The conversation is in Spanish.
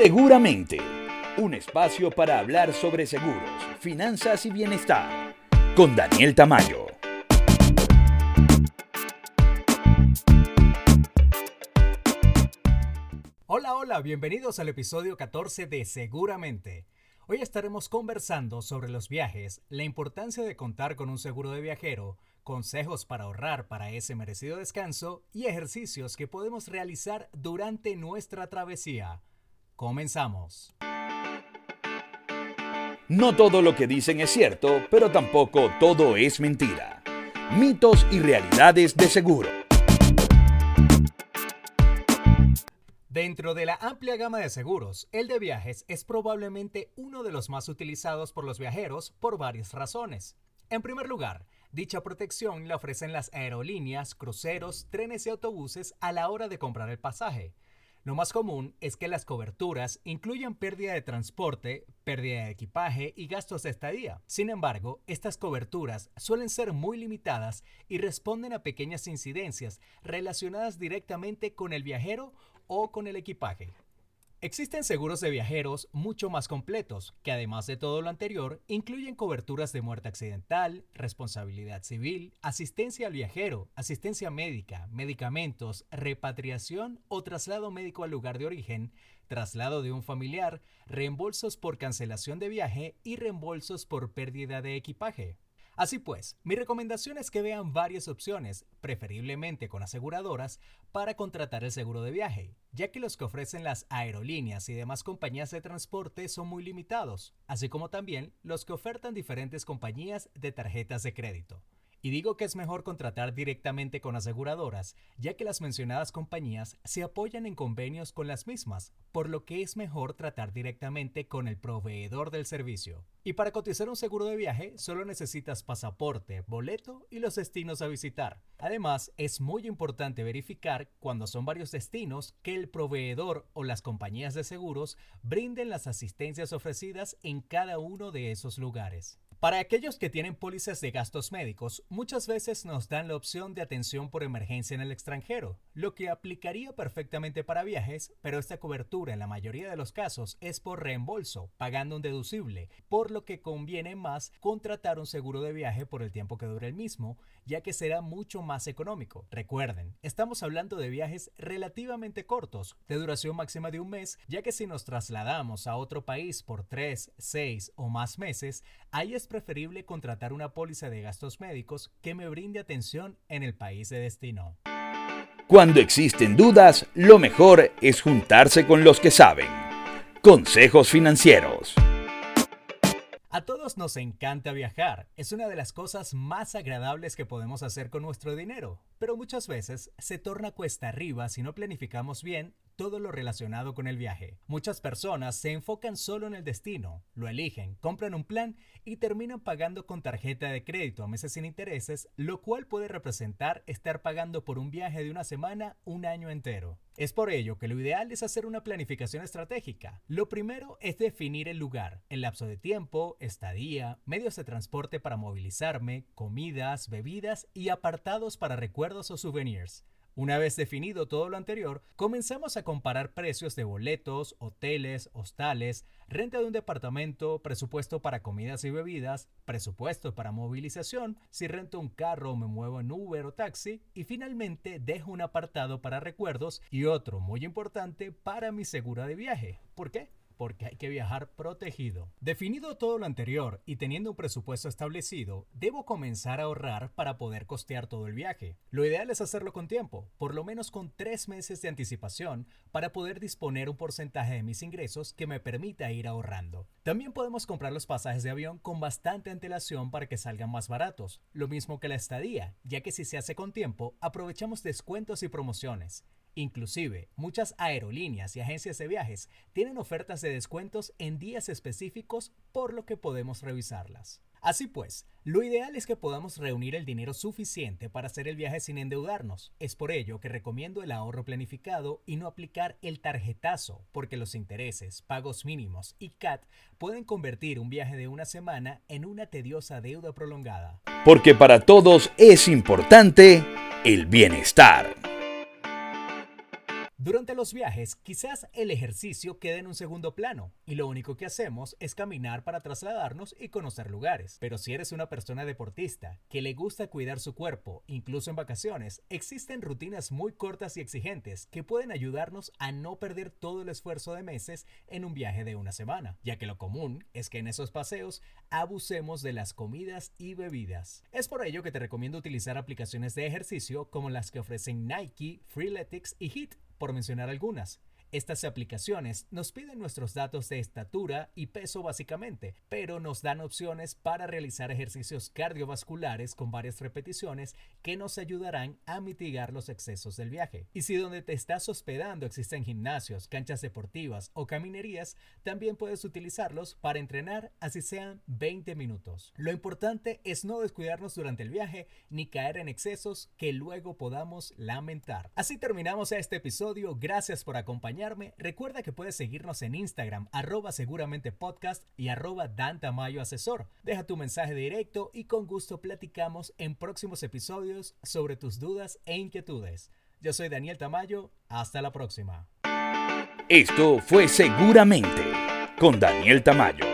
Seguramente, un espacio para hablar sobre seguros, finanzas y bienestar, con Daniel Tamayo. Hola, hola, bienvenidos al episodio 14 de Seguramente. Hoy estaremos conversando sobre los viajes, la importancia de contar con un seguro de viajero, consejos para ahorrar para ese merecido descanso y ejercicios que podemos realizar durante nuestra travesía. Comenzamos. No todo lo que dicen es cierto, pero tampoco todo es mentira. Mitos y realidades de seguro. Dentro de la amplia gama de seguros, el de viajes es probablemente uno de los más utilizados por los viajeros por varias razones. En primer lugar, Dicha protección la ofrecen las aerolíneas, cruceros, trenes y autobuses a la hora de comprar el pasaje. Lo más común es que las coberturas incluyan pérdida de transporte, pérdida de equipaje y gastos de estadía. Sin embargo, estas coberturas suelen ser muy limitadas y responden a pequeñas incidencias relacionadas directamente con el viajero o con el equipaje. Existen seguros de viajeros mucho más completos, que además de todo lo anterior, incluyen coberturas de muerte accidental, responsabilidad civil, asistencia al viajero, asistencia médica, medicamentos, repatriación o traslado médico al lugar de origen, traslado de un familiar, reembolsos por cancelación de viaje y reembolsos por pérdida de equipaje. Así pues, mi recomendación es que vean varias opciones, preferiblemente con aseguradoras, para contratar el seguro de viaje, ya que los que ofrecen las aerolíneas y demás compañías de transporte son muy limitados, así como también los que ofertan diferentes compañías de tarjetas de crédito. Y digo que es mejor contratar directamente con aseguradoras, ya que las mencionadas compañías se apoyan en convenios con las mismas, por lo que es mejor tratar directamente con el proveedor del servicio. Y para cotizar un seguro de viaje solo necesitas pasaporte, boleto y los destinos a visitar. Además, es muy importante verificar cuando son varios destinos que el proveedor o las compañías de seguros brinden las asistencias ofrecidas en cada uno de esos lugares. Para aquellos que tienen pólizas de gastos médicos, muchas veces nos dan la opción de atención por emergencia en el extranjero, lo que aplicaría perfectamente para viajes, pero esta cobertura en la mayoría de los casos es por reembolso, pagando un deducible, por lo que conviene más contratar un seguro de viaje por el tiempo que dure el mismo, ya que será mucho más económico. Recuerden, estamos hablando de viajes relativamente cortos, de duración máxima de un mes, ya que si nos trasladamos a otro país por 3, 6 o más meses, ahí es preferible contratar una póliza de gastos médicos que me brinde atención en el país de destino. Cuando existen dudas, lo mejor es juntarse con los que saben. Consejos financieros. A todos nos encanta viajar, es una de las cosas más agradables que podemos hacer con nuestro dinero, pero muchas veces se torna cuesta arriba si no planificamos bien todo lo relacionado con el viaje. Muchas personas se enfocan solo en el destino, lo eligen, compran un plan y terminan pagando con tarjeta de crédito a meses sin intereses, lo cual puede representar estar pagando por un viaje de una semana un año entero. Es por ello que lo ideal es hacer una planificación estratégica. Lo primero es definir el lugar, el lapso de tiempo, estadía, medios de transporte para movilizarme, comidas, bebidas y apartados para recuerdos o souvenirs. Una vez definido todo lo anterior, comenzamos a comparar precios de boletos, hoteles, hostales, renta de un departamento, presupuesto para comidas y bebidas, presupuesto para movilización, si rento un carro o me muevo en Uber o taxi, y finalmente dejo un apartado para recuerdos y otro muy importante para mi segura de viaje. ¿Por qué? Porque hay que viajar protegido. Definido todo lo anterior y teniendo un presupuesto establecido, debo comenzar a ahorrar para poder costear todo el viaje. Lo ideal es hacerlo con tiempo, por lo menos con tres meses de anticipación, para poder disponer un porcentaje de mis ingresos que me permita ir ahorrando. También podemos comprar los pasajes de avión con bastante antelación para que salgan más baratos, lo mismo que la estadía, ya que si se hace con tiempo, aprovechamos descuentos y promociones. Inclusive, muchas aerolíneas y agencias de viajes tienen ofertas de descuentos en días específicos por lo que podemos revisarlas. Así pues, lo ideal es que podamos reunir el dinero suficiente para hacer el viaje sin endeudarnos. Es por ello que recomiendo el ahorro planificado y no aplicar el tarjetazo, porque los intereses, pagos mínimos y CAT pueden convertir un viaje de una semana en una tediosa deuda prolongada. Porque para todos es importante el bienestar. Durante los viajes, quizás el ejercicio quede en un segundo plano y lo único que hacemos es caminar para trasladarnos y conocer lugares. Pero si eres una persona deportista que le gusta cuidar su cuerpo, incluso en vacaciones, existen rutinas muy cortas y exigentes que pueden ayudarnos a no perder todo el esfuerzo de meses en un viaje de una semana, ya que lo común es que en esos paseos abusemos de las comidas y bebidas. Es por ello que te recomiendo utilizar aplicaciones de ejercicio como las que ofrecen Nike, Freeletics y HIT por mencionar algunas. Estas aplicaciones nos piden nuestros datos de estatura y peso básicamente, pero nos dan opciones para realizar ejercicios cardiovasculares con varias repeticiones que nos ayudarán a mitigar los excesos del viaje. Y si donde te estás hospedando existen gimnasios, canchas deportivas o caminerías, también puedes utilizarlos para entrenar así sean 20 minutos. Lo importante es no descuidarnos durante el viaje ni caer en excesos que luego podamos lamentar. Así terminamos este episodio. Gracias por acompañarnos recuerda que puedes seguirnos en Instagram, arroba seguramente podcast y arroba Dantamayo Asesor. Deja tu mensaje directo y con gusto platicamos en próximos episodios sobre tus dudas e inquietudes. Yo soy Daniel Tamayo, hasta la próxima. Esto fue Seguramente con Daniel Tamayo.